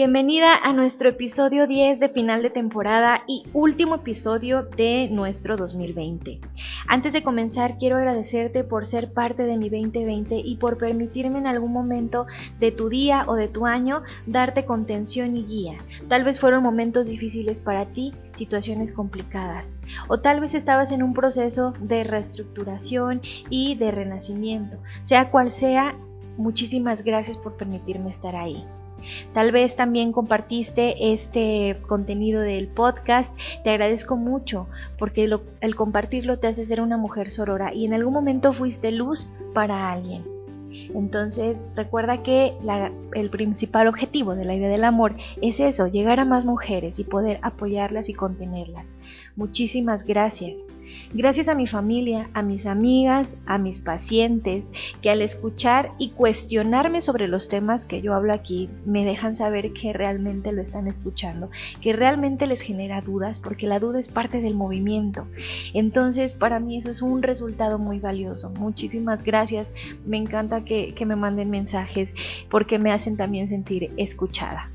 Bienvenida a nuestro episodio 10 de final de temporada y último episodio de nuestro 2020. Antes de comenzar, quiero agradecerte por ser parte de mi 2020 y por permitirme en algún momento de tu día o de tu año darte contención y guía. Tal vez fueron momentos difíciles para ti, situaciones complicadas, o tal vez estabas en un proceso de reestructuración y de renacimiento. Sea cual sea, muchísimas gracias por permitirme estar ahí. Tal vez también compartiste este contenido del podcast. Te agradezco mucho porque el compartirlo te hace ser una mujer sorora y en algún momento fuiste luz para alguien. Entonces recuerda que el principal objetivo de la idea del amor es eso, llegar a más mujeres y poder apoyarlas y contenerlas. Muchísimas gracias. Gracias a mi familia, a mis amigas, a mis pacientes, que al escuchar y cuestionarme sobre los temas que yo hablo aquí, me dejan saber que realmente lo están escuchando, que realmente les genera dudas, porque la duda es parte del movimiento. Entonces, para mí eso es un resultado muy valioso. Muchísimas gracias. Me encanta que, me manden mensajes porque me hacen también sentir escuchada.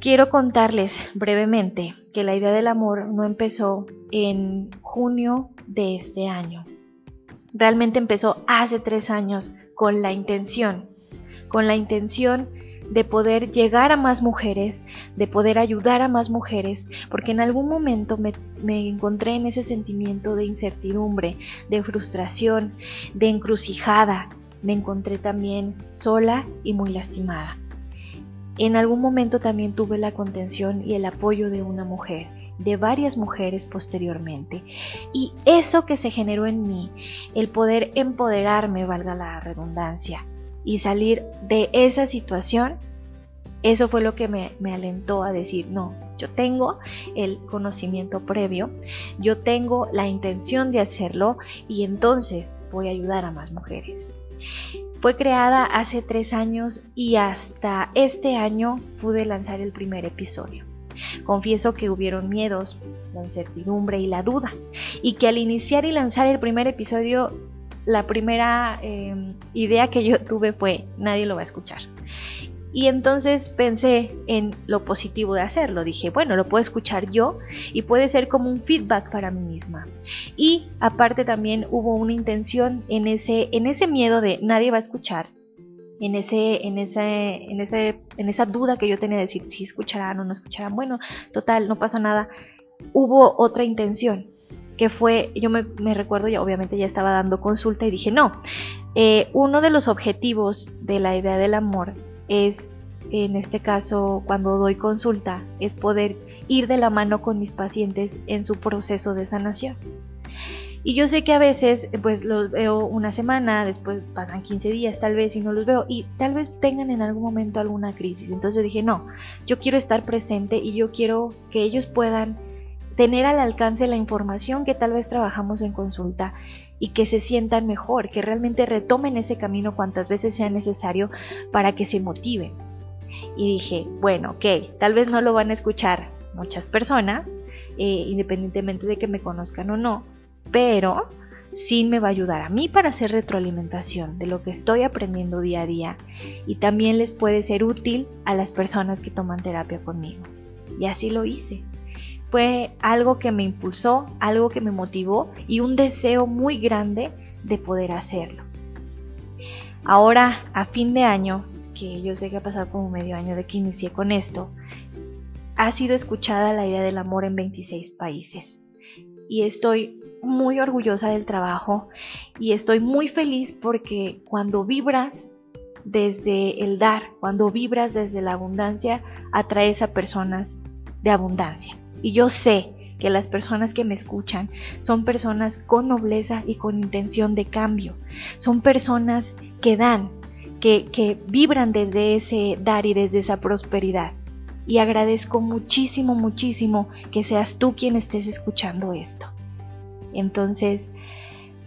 Quiero contarles brevemente que la idea del amor no empezó en junio de este año. Realmente empezó hace tres años con la intención, con la intención de poder llegar a más mujeres, de poder ayudar a más mujeres, porque en algún momento me, me, encontré en ese sentimiento de incertidumbre, de frustración, de encrucijada. Me encontré también sola y muy lastimada. En algún momento también tuve la contención y el apoyo de una mujer, de varias mujeres posteriormente. Y eso que se generó en mí, el poder empoderarme, valga la redundancia, y salir de esa situación, eso fue lo que me, me, alentó a decir, no, yo tengo el conocimiento previo, yo tengo la intención de hacerlo y entonces voy a ayudar a más mujeres. Fue creada hace tres años y hasta este año pude lanzar el primer episodio. Confieso que hubieron miedos, la incertidumbre y la duda, y que al iniciar y lanzar el primer episodio, la primera eh, idea que yo tuve fue, nadie lo va a escuchar. Y entonces pensé en lo positivo de hacerlo. Dije, bueno, lo puedo escuchar yo y puede ser como un feedback para mí misma. Y aparte también hubo una intención en ese, en ese miedo de nadie va a escuchar. En, ese, en, ese, en, ese, en esa duda que yo tenía de decir si escucharán o no escucharán. Bueno, total, no pasa nada. Hubo otra intención que fue, yo me, recuerdo, ya obviamente ya estaba dando consulta y dije, no, eh, uno de los objetivos de la idea del amor es, en este caso, cuando doy consulta, es poder ir de la mano con mis pacientes en su proceso de sanación. Y yo sé que a veces pues los veo una semana, después pasan 15 días tal vez y no los veo y tal vez tengan en algún momento alguna crisis. Entonces dije, no, yo quiero estar presente y yo quiero que ellos puedan tener al alcance la información que tal vez trabajamos en consulta y que se sientan mejor, que realmente retomen ese camino cuantas veces sea necesario para que se motiven. Y dije, bueno, ok, tal vez no lo van a escuchar muchas personas, eh, independientemente de que me conozcan o no, pero sí me va a ayudar a mí para hacer retroalimentación de lo que estoy aprendiendo día a día y también les puede ser útil a las personas que toman terapia conmigo. Y así lo hice fue algo que me impulsó, algo que me motivó y un deseo muy grande de poder hacerlo. Ahora, a fin de año, que yo sé que ha pasado como medio año de que inicié con esto, ha sido escuchada la idea del amor en 26 países. Y estoy muy orgullosa del trabajo y estoy muy feliz porque cuando vibras desde el dar, cuando vibras desde la abundancia, atraes a personas de abundancia. Y yo sé que las personas que me escuchan son personas con nobleza y con intención de cambio. Son personas que dan, que, que vibran desde ese dar y desde esa prosperidad. Y agradezco muchísimo, muchísimo que seas tú quien estés escuchando esto. Entonces,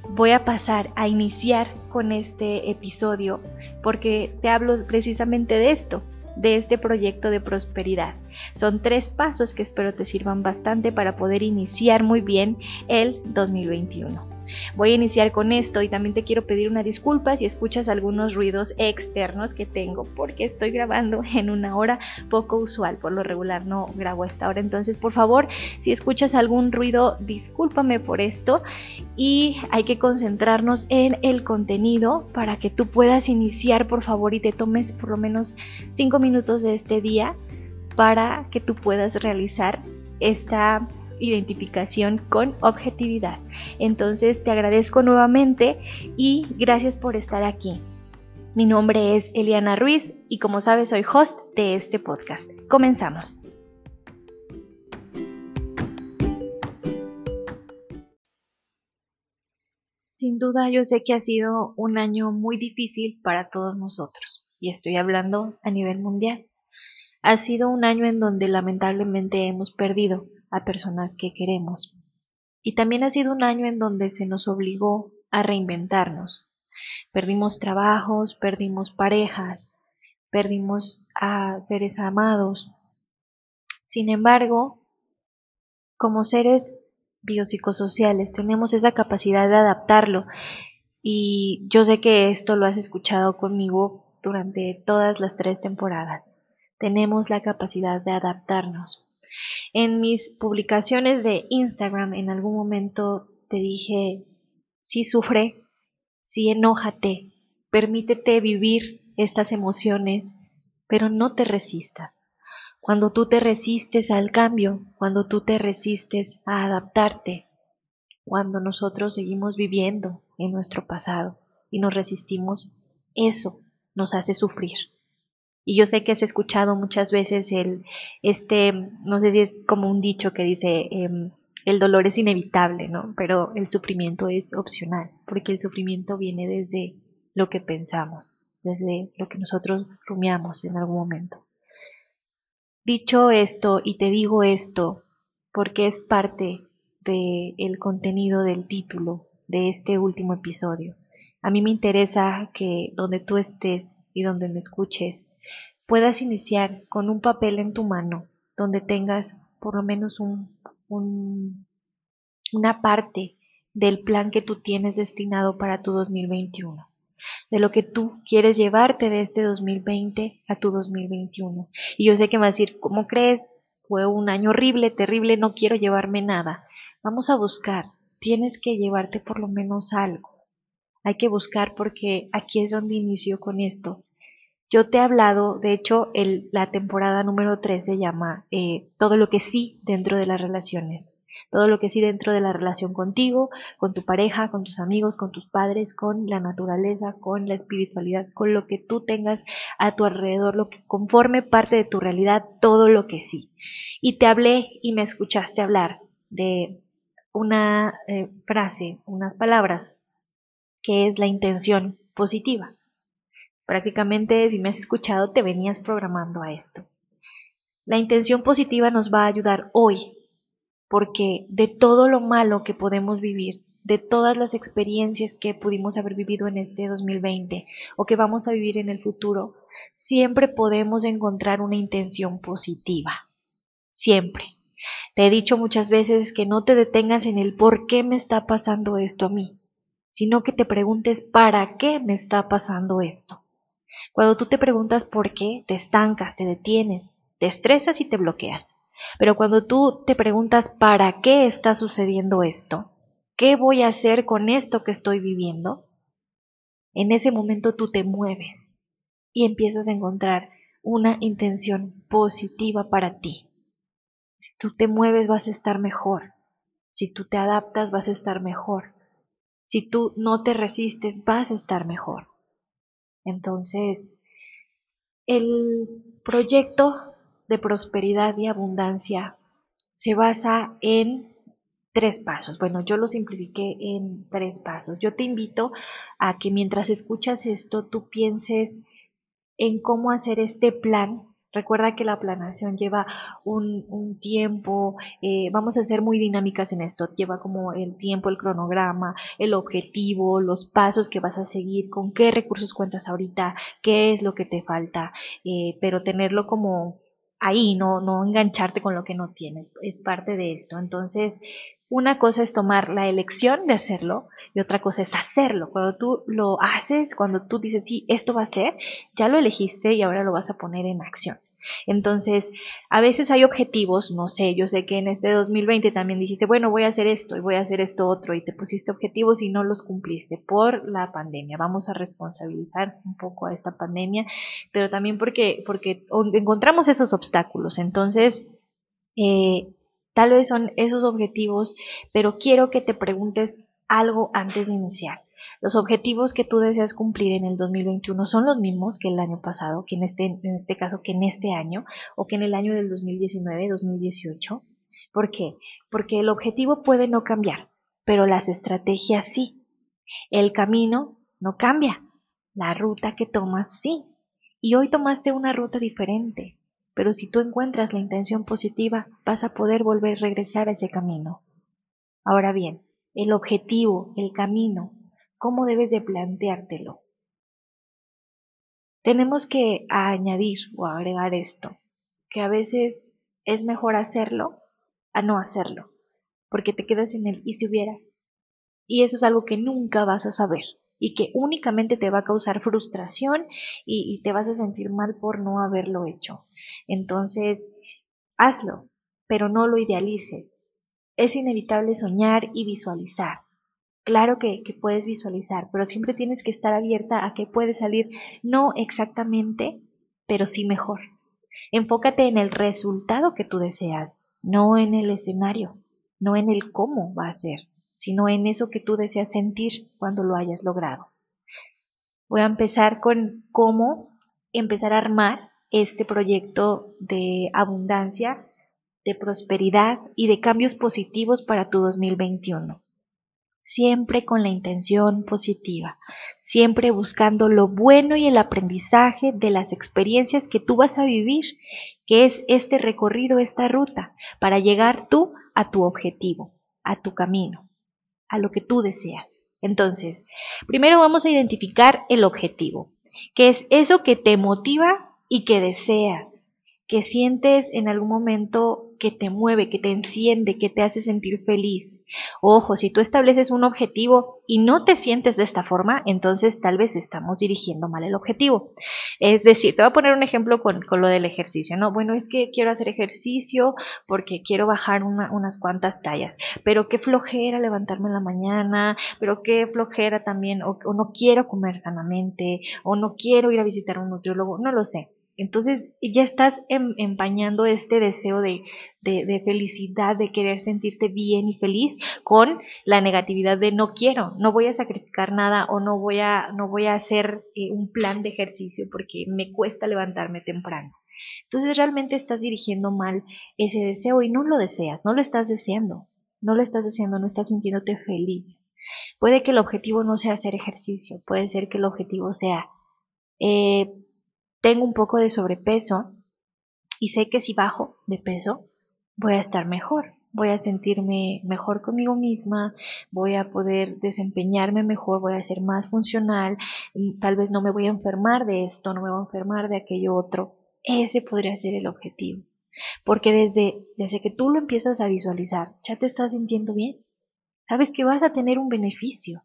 voy a pasar a iniciar con este episodio porque te hablo precisamente de esto, de este proyecto de prosperidad. Son tres pasos que espero te sirvan bastante para poder iniciar muy bien el 2021. Voy a iniciar con esto y también te quiero pedir una disculpa si escuchas algunos ruidos externos que tengo porque estoy grabando en una hora poco usual. Por lo regular no grabo a esta hora. Entonces, por favor, si escuchas algún ruido, discúlpame por esto y hay que concentrarnos en el contenido para que tú puedas iniciar, por favor, y te tomes por lo menos 5 minutos de este día para que tú puedas realizar esta identificación con objetividad. Entonces te agradezco nuevamente y gracias por estar aquí. Mi nombre es Eliana Ruiz y como sabes soy host de este podcast. Comenzamos. Sin duda yo sé que ha sido un año muy difícil para todos nosotros y estoy hablando a nivel mundial. Ha sido un año en donde lamentablemente hemos perdido a personas que queremos. Y también ha sido un año en donde se nos obligó a reinventarnos. Perdimos trabajos, perdimos parejas, perdimos a seres amados. Sin embargo, como seres biopsicosociales tenemos esa capacidad de adaptarlo y yo sé que esto lo has escuchado conmigo durante todas las tres temporadas. Tenemos la capacidad de adaptarnos. En mis publicaciones de Instagram en algún momento te dije, sí sufre, sí enójate, permítete vivir estas emociones, pero no te resistas. Cuando tú te resistes al cambio, cuando tú te resistes a adaptarte, cuando nosotros seguimos viviendo en nuestro pasado y nos resistimos, eso nos hace sufrir. Y yo sé que has escuchado muchas veces el, este, no sé si es como un dicho que dice, em, el dolor es inevitable, ¿no? Pero el sufrimiento es opcional, porque el sufrimiento viene desde lo que pensamos, desde lo que nosotros rumiamos en algún momento. Dicho esto, y te digo esto, porque es parte del el contenido del título de este último episodio. A mí me interesa que donde tú estés y donde me escuches, puedas iniciar con un papel en tu mano donde tengas por lo menos un, una parte del plan que tú tienes destinado para tu 2021, de lo que tú quieres llevarte de este 2020 a tu 2021. Y yo sé que me vas a decir, ¿cómo crees? Fue un año horrible, terrible, no quiero llevarme nada. Vamos a buscar, tienes que llevarte por lo menos algo. Hay que buscar porque aquí es donde inicio con esto. Yo te he hablado, de hecho, la temporada número 3 se llama eh, Todo lo que sí dentro de las relaciones. Todo lo que sí dentro de la relación contigo, con tu pareja, con tus amigos, con tus padres, con la naturaleza, con la espiritualidad, con lo que tú tengas a tu alrededor, lo que conforme parte de tu realidad, todo lo que sí. Y te hablé y me escuchaste hablar de una eh, frase, unas palabras, que es la intención positiva. Prácticamente, si me has escuchado, te venías programando a esto. La intención positiva nos va a ayudar hoy, porque de todo lo malo que podemos vivir, de todas las experiencias que pudimos haber vivido en este 2020 o que vamos a vivir en el futuro, siempre podemos encontrar una intención positiva. Siempre. Te he dicho muchas veces que no te detengas en el por qué me está pasando esto a mí, sino que te preguntes para qué me está pasando esto. Cuando tú te preguntas por qué, te estancas, te detienes, te estresas y te bloqueas. Pero cuando tú te preguntas para qué está sucediendo esto, ¿qué voy a hacer con esto que estoy viviendo? En ese momento tú te mueves y empiezas a encontrar una intención positiva para ti. Si tú te mueves vas a estar mejor. Si tú te adaptas vas a estar mejor. Si tú no te resistes vas a estar mejor. Entonces, el proyecto de prosperidad y abundancia se basa en tres pasos. Bueno, yo lo simplifiqué en tres pasos. Yo te invito a que mientras escuchas esto, tú pienses en cómo hacer este plan Recuerda que la planeación lleva un, tiempo, eh, vamos a ser muy dinámicas en esto, lleva como el tiempo, el cronograma, el objetivo, los pasos que vas a seguir, con qué recursos cuentas ahorita, qué es lo que te falta, eh, pero tenerlo como ahí, no, no engancharte con lo que no tienes, es parte de esto. Entonces, una cosa es tomar la elección de hacerlo y otra cosa es hacerlo. Cuando tú lo haces, cuando tú dices, sí, esto va a ser, ya lo elegiste y ahora lo vas a poner en acción. Entonces, a veces hay objetivos, no sé, yo sé que en este 2020 también dijiste, bueno, voy a hacer esto y voy a hacer esto otro y te pusiste objetivos y no los cumpliste por la pandemia. Vamos a responsabilizar un poco a esta pandemia, pero también porque, porque encontramos esos obstáculos. Entonces, eh, tal vez son esos objetivos, pero quiero que te preguntes algo antes de iniciar. Los objetivos que tú deseas cumplir en el 2021 son los mismos que el año pasado, que en este, en este caso que en este año o que en el año del 2019, 2018. ¿Por qué? Porque el objetivo puede no cambiar, pero las estrategias sí. El camino no cambia, la ruta que tomas sí. Y hoy tomaste una ruta diferente, pero si tú encuentras la intención positiva, vas a poder volver a regresar a ese camino. Ahora bien, el objetivo, el camino, cómo debes de planteártelo. Tenemos que añadir o agregar esto, que a veces es mejor hacerlo a no hacerlo, porque te quedas en el y si hubiera. Y eso es algo que nunca vas a saber y que únicamente te va a causar frustración y, y te vas a sentir mal por no haberlo hecho. Entonces, hazlo, pero no lo idealices. Es inevitable soñar y visualizar. Claro que, puedes visualizar, pero siempre tienes que estar abierta a que puede salir no exactamente, pero sí mejor. Enfócate en el resultado que tú deseas, no en el escenario, no en el cómo va a ser, sino en eso que tú deseas sentir cuando lo hayas logrado. Voy a empezar con cómo empezar a armar este proyecto de abundancia, de prosperidad y de cambios positivos para tu 2021 siempre con la intención positiva, siempre buscando lo bueno y el aprendizaje de las experiencias que tú vas a vivir, que es este recorrido, esta ruta, para llegar tú a tu objetivo, a tu camino, a lo que tú deseas. Entonces, primero vamos a identificar el objetivo, que es eso que te motiva y que deseas, que sientes en algún momento que te mueve, que te enciende, que te hace sentir feliz. Ojo, si tú estableces un objetivo y no te sientes de esta forma, entonces tal vez estamos dirigiendo mal el objetivo. Es decir, te voy a poner un ejemplo con, lo del ejercicio, ¿no? Bueno, es que quiero hacer ejercicio porque quiero bajar unas cuantas tallas, pero qué flojera levantarme en la mañana, pero qué flojera también, o no quiero comer sanamente, o no quiero ir a visitar a un nutriólogo, no lo sé. Entonces ya estás em, empañando este deseo de, felicidad, de querer sentirte bien y feliz con la negatividad de no quiero, no voy a sacrificar nada o no voy a, no voy a hacer eh, un plan de ejercicio porque me cuesta levantarme temprano. Entonces realmente estás dirigiendo mal ese deseo y no lo deseas, no lo estás deseando, no lo estás deseando, no estás sintiéndote feliz. Puede que el objetivo no sea hacer ejercicio, puede ser que el objetivo sea eh, tengo un poco de sobrepeso y sé que si bajo de peso voy a estar mejor, voy a sentirme mejor conmigo misma, voy a poder desempeñarme mejor, voy a ser más funcional, tal vez no me voy a enfermar de esto, no me voy a enfermar de aquello otro. Ese podría ser el objetivo. Porque desde, desde que tú lo empiezas a visualizar, ya te estás sintiendo bien. Sabes que vas a tener un beneficio.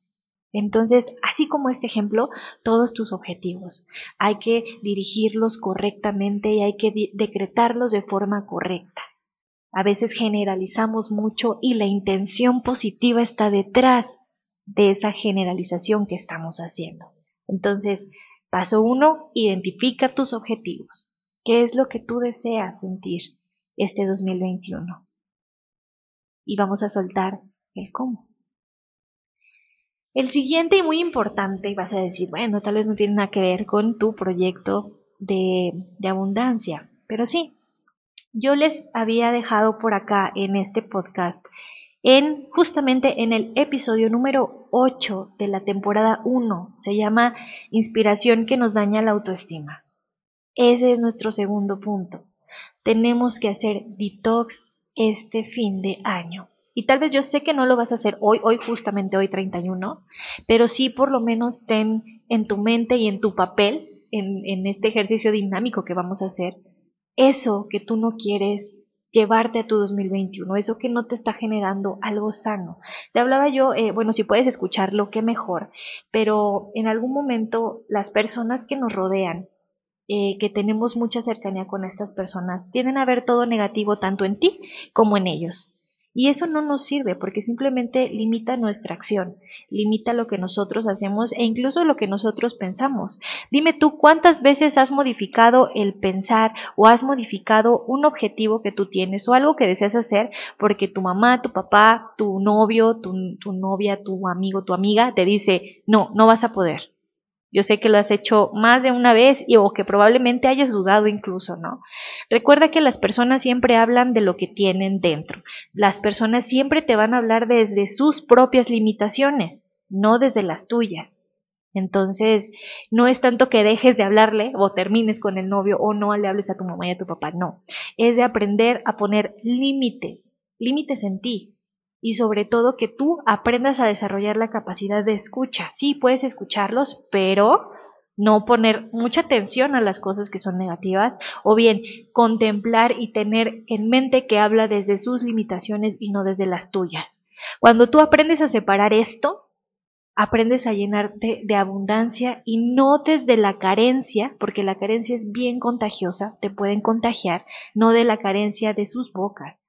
Entonces, así como este ejemplo, todos tus objetivos. Hay que dirigirlos correctamente y hay que decretarlos de forma correcta. A veces generalizamos mucho y la intención positiva está detrás de esa generalización que estamos haciendo. Entonces, paso uno, identifica tus objetivos. ¿Qué es lo que tú deseas sentir este 2021? Y vamos a soltar el cómo. El siguiente y muy importante, y vas a decir, bueno, tal vez no tiene nada que ver con tu proyecto de, de abundancia, pero sí, yo les había dejado por acá en este podcast, en justamente en el episodio número 8 de la temporada 1, se llama Inspiración que nos daña la autoestima. Ese es nuestro segundo punto. Tenemos que hacer detox este fin de año. Y tal vez yo sé que no lo vas a hacer hoy, hoy justamente hoy 31, pero sí por lo menos ten en tu mente y en tu papel, en, este ejercicio dinámico que vamos a hacer, eso que tú no quieres llevarte a tu 2021, eso que no te está generando algo sano. Te hablaba yo, eh, bueno, si puedes escucharlo, qué mejor, pero en algún momento las personas que nos rodean, eh, que tenemos mucha cercanía con estas personas, tienden a ver todo negativo tanto en ti como en ellos. Y eso no nos sirve porque simplemente limita nuestra acción, limita lo que nosotros hacemos e incluso lo que nosotros pensamos. Dime tú cuántas veces has modificado el pensar o has modificado un objetivo que tú tienes o algo que deseas hacer porque tu mamá, tu papá, tu novio, tu, tu novia, tu amigo, tu amiga te dice, no, no vas a poder. Yo sé que lo has hecho más de una vez y o que probablemente hayas dudado incluso, ¿no? Recuerda que las personas siempre hablan de lo que tienen dentro. Las personas siempre te van a hablar desde sus propias limitaciones, no desde las tuyas. Entonces, no es tanto que dejes de hablarle o termines con el novio o no le hables a tu mamá y a tu papá, no. Es de aprender a poner límites, límites en ti, y sobre todo que tú aprendas a desarrollar la capacidad de escucha. Sí, puedes escucharlos, pero no poner mucha atención a las cosas que son negativas o bien contemplar y tener en mente que habla desde sus limitaciones y no desde las tuyas. Cuando tú aprendes a separar esto, aprendes a llenarte de abundancia y no desde la carencia, porque la carencia es bien contagiosa, te pueden contagiar, no de la carencia de sus bocas.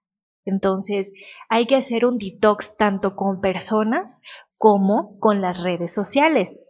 Entonces, hay que hacer un detox tanto con personas como con las redes sociales.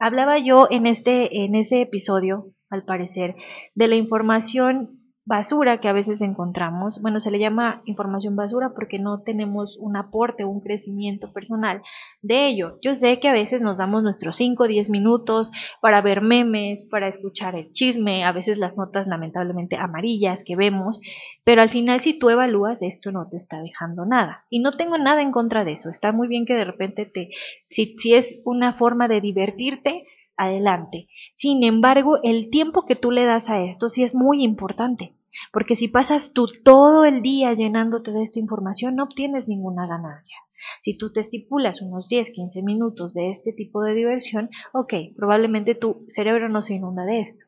Hablaba yo en este en ese episodio, al parecer, de la información basura que a veces encontramos. Bueno, se le llama información basura porque no tenemos un aporte un crecimiento personal de ello. Yo sé que a veces nos damos nuestros 5 o 10 minutos para ver memes, para escuchar el chisme, a veces las notas lamentablemente amarillas que vemos, pero al final si tú evalúas esto no te está dejando nada. Y no tengo nada en contra de eso. Está muy bien que de repente te, si, si es una forma de divertirte, adelante. Sin embargo, el tiempo que tú le das a esto sí es muy importante, porque si pasas tú todo el día llenándote de esta información, no obtienes ninguna ganancia. Si tú te estipulas unos 10, 15 minutos de este tipo de diversión, ok, probablemente tu cerebro no se inunda de esto.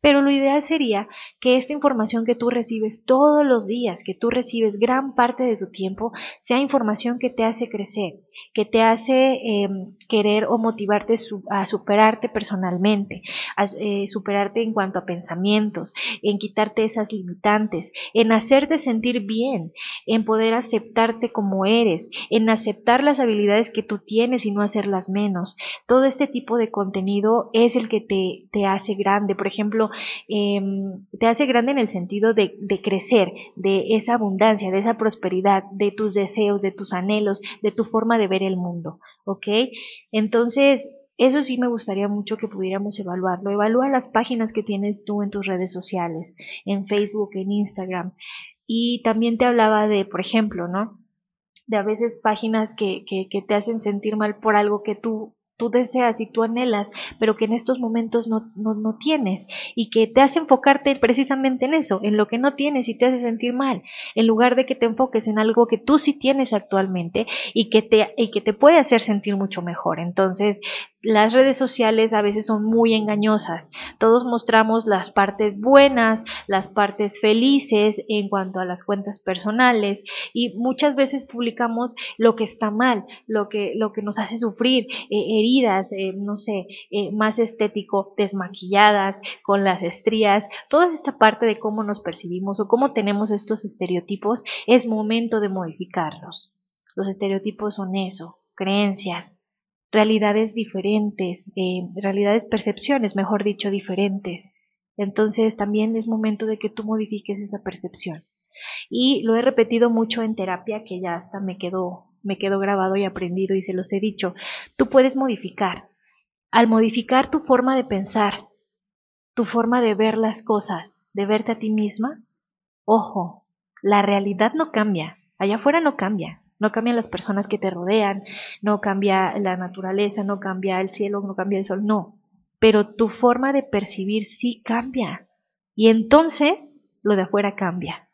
Pero lo ideal sería que esta información que tú recibes todos los días, que tú recibes gran parte de tu tiempo, sea información que te hace crecer, que te hace em, querer o motivarte a superarte personalmente, a eh, superarte en cuanto a pensamientos, en quitarte esas limitantes, en hacerte sentir bien, en poder aceptarte como eres, en aceptar las habilidades que tú tienes y no hacerlas menos. Todo este tipo de contenido es el que te, te hace grande. Por ejemplo, ejemplo, em, te hace grande en el sentido de, crecer, de esa abundancia, de esa prosperidad, de tus deseos, de tus anhelos, de tu forma de ver el mundo, ¿ok? Entonces, eso sí me gustaría mucho que pudiéramos evaluarlo. Evalúa las páginas que tienes tú en tus redes sociales, en Facebook, en Instagram. Y también te hablaba de, por ejemplo, ¿no? De a veces páginas que, que te hacen sentir mal por algo que tú tú deseas y tú anhelas, pero que en estos momentos no, no, no, tienes y que te hace enfocarte precisamente en eso, en lo que no tienes y te hace sentir mal, en lugar de que te enfoques en algo que tú sí tienes actualmente y que te, y que te puede hacer sentir mucho mejor. Entonces, las redes sociales a veces son muy engañosas. Todos mostramos las partes buenas, las partes felices en cuanto a las cuentas personales y muchas veces publicamos lo que está mal, lo que, lo que nos hace sufrir, eh, heridas, eh, no sé, eh, más estético, desmaquilladas, con las estrías, toda esta parte de cómo nos percibimos o cómo tenemos estos estereotipos, es momento de modificarlos. Los estereotipos son eso, creencias, realidades diferentes, eh, realidades, percepciones, mejor dicho, diferentes. Entonces también es momento de que tú modifiques esa percepción. Y lo he repetido mucho en terapia, que ya hasta me quedó, me quedó grabado y aprendido y se los he dicho. Tú puedes modificar. Al modificar tu forma de pensar, tu forma de ver las cosas, de verte a ti misma, ojo, la realidad no cambia, allá afuera no cambia, no cambian las personas que te rodean, no cambia la naturaleza, no cambia el cielo, no cambia el sol, no. Pero tu forma de percibir sí cambia. Y entonces lo de afuera cambia.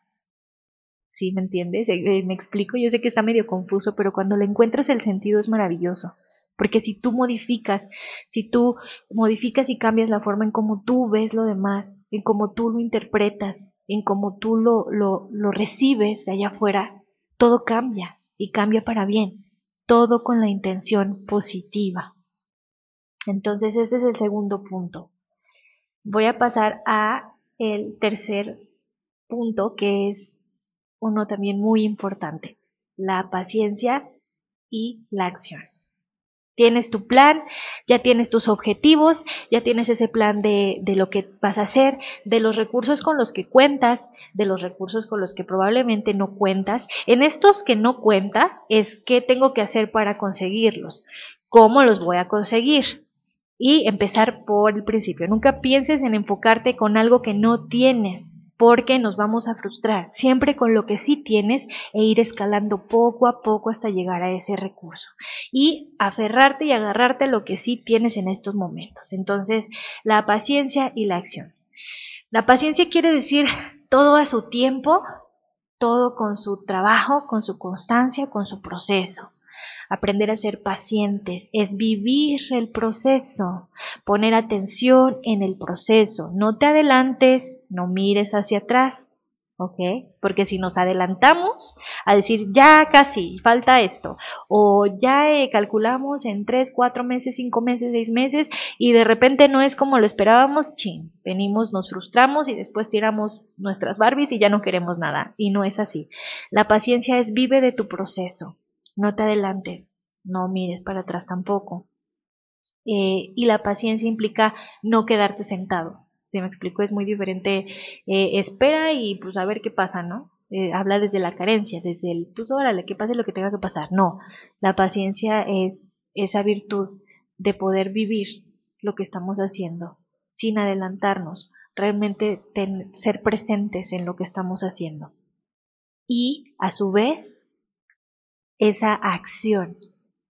¿Sí me entiendes? Eh, eh, me explico, yo sé que está medio confuso, pero cuando le encuentras el sentido es maravilloso. Porque si tú modificas, si tú modificas y cambias la forma en cómo tú ves lo demás, en cómo tú lo interpretas, en cómo tú lo, lo, lo recibes allá afuera, todo cambia y cambia para bien, todo con la intención positiva. Entonces, este es el segundo punto. Voy a pasar a el tercer punto, que es uno también muy importante, la paciencia y la acción. Tienes tu plan, ya tienes tus objetivos, ya tienes ese plan de, de, lo que vas a hacer, de los recursos con los que cuentas, de los recursos con los que probablemente no cuentas. En estos que no cuentas es qué tengo que hacer para conseguirlos, cómo los voy a conseguir y empezar por el principio. Nunca pienses en enfocarte con algo que no tienes porque nos vamos a frustrar, siempre con lo que sí tienes e ir escalando poco a poco hasta llegar a ese recurso y aferrarte y agarrarte a lo que sí tienes en estos momentos. Entonces, la paciencia y la acción. La paciencia quiere decir todo a su tiempo, todo con su trabajo, con su constancia, con su proceso. Aprender a ser pacientes es vivir el proceso, poner atención en el proceso. No te adelantes, no mires hacia atrás, ¿ok? Porque si nos adelantamos a decir ya casi, falta esto, o ya eh, calculamos en 3, 4 meses, 5 meses, 6 meses, y de repente no es como lo esperábamos, chin, venimos, nos frustramos y después tiramos nuestras Barbies y ya no queremos nada. Y no es así. La paciencia es vive de tu proceso. No te adelantes, no mires para atrás tampoco. Eh, y la paciencia implica no quedarte sentado. Si me explico, es muy diferente. Eh, espera y pues a ver qué pasa, ¿no? Eh, habla desde la carencia, desde el, pues órale, que pase lo que tenga que pasar. No, la paciencia es esa virtud de poder vivir lo que estamos haciendo sin adelantarnos, realmente ser presentes en lo que estamos haciendo. Y a su vez esa acción,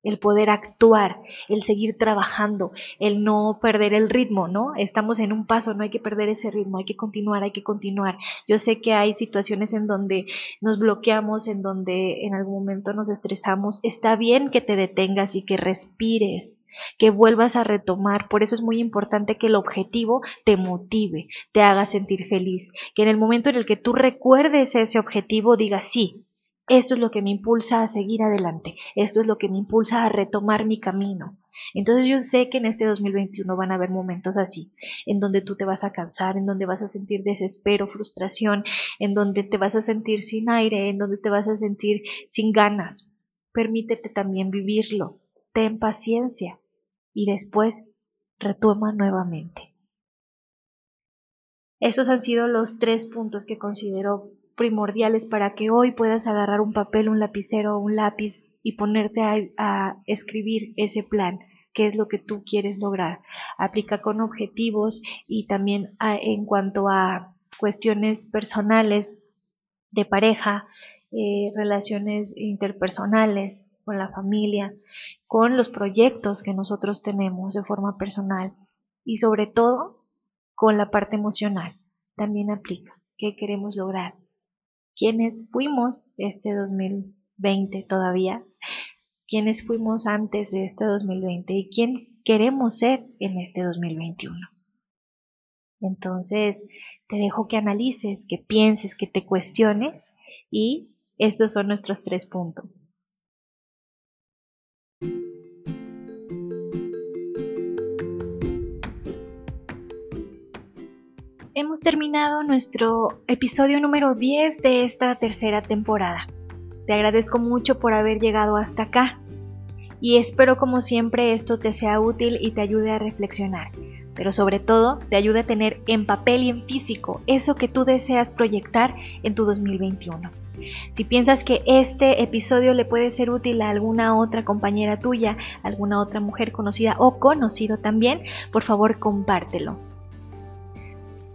el poder actuar, el seguir trabajando, el no perder el ritmo, ¿no? Estamos en un paso, no hay que perder ese ritmo, hay que continuar, hay que continuar. Yo sé que hay situaciones en donde nos bloqueamos, en donde en algún momento nos estresamos. Está bien que te detengas y que respires que vuelvas a retomar. Por eso es muy importante que el objetivo te motive, te haga sentir feliz, que en el momento en el que tú recuerdes ese objetivo digas, sí, esto es lo que me impulsa a seguir adelante, esto es lo que me impulsa a retomar mi camino. Entonces yo sé que en este 2021 van a haber momentos así, en donde tú te vas a cansar, en donde vas a sentir desespero, frustración, en donde te vas a sentir sin aire, en donde te vas a sentir sin ganas. Permítete también vivirlo, ten paciencia y después retoma nuevamente. Estos han sido los tres puntos que considero primordiales para que hoy puedas agarrar un papel, un lapicero o un lápiz y ponerte a, escribir ese plan, qué es lo que tú quieres lograr. Aplica con objetivos y también en cuanto a cuestiones personales de pareja, eh, relaciones interpersonales con la familia, con los proyectos que nosotros tenemos de forma personal y sobre todo con la parte emocional. También aplica qué queremos lograr quiénes fuimos este 2020 todavía, quiénes fuimos antes de este 2020 y quién queremos ser en este 2021. Entonces, te dejo que analices, que pienses, que te cuestiones y estos son nuestros tres puntos. Hemos terminado nuestro episodio número 10 de esta tercera temporada. Te agradezco mucho por haber llegado hasta acá y espero como siempre esto te sea útil y te ayude a reflexionar, pero sobre todo te ayude a tener en papel y en físico eso que tú deseas proyectar en tu 2021. Si piensas que este episodio le puede ser útil a alguna otra compañera tuya, alguna otra mujer conocida o conocido también, por favor compártelo.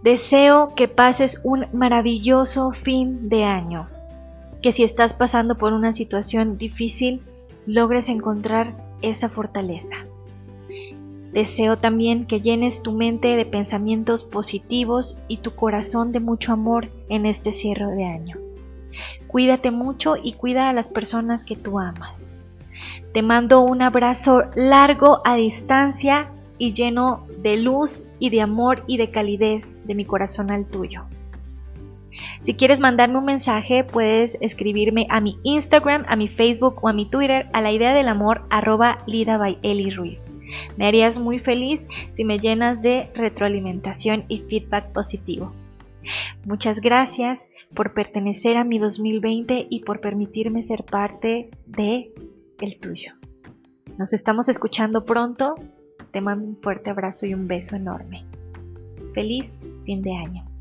Deseo que pases un maravilloso fin de año, que si estás pasando por una situación difícil, logres encontrar esa fortaleza. Deseo también que llenes tu mente de pensamientos positivos y tu corazón de mucho amor en este cierre de año. Cuídate mucho y cuida a las personas que tú amas. Te mando un abrazo largo a distancia y lleno de luz y de amor y de calidez de mi corazón al tuyo. Si quieres mandarme un mensaje, puedes escribirme a mi Instagram, a mi Facebook o a mi Twitter a la idea del amor arroba Lida by Eli Ruiz. Me harías muy feliz si me llenas de retroalimentación y feedback positivo. Muchas gracias por pertenecer a mi 2020 y por permitirme ser parte de el tuyo. Nos estamos escuchando pronto. Te mando un fuerte abrazo y un beso enorme. Feliz fin de año.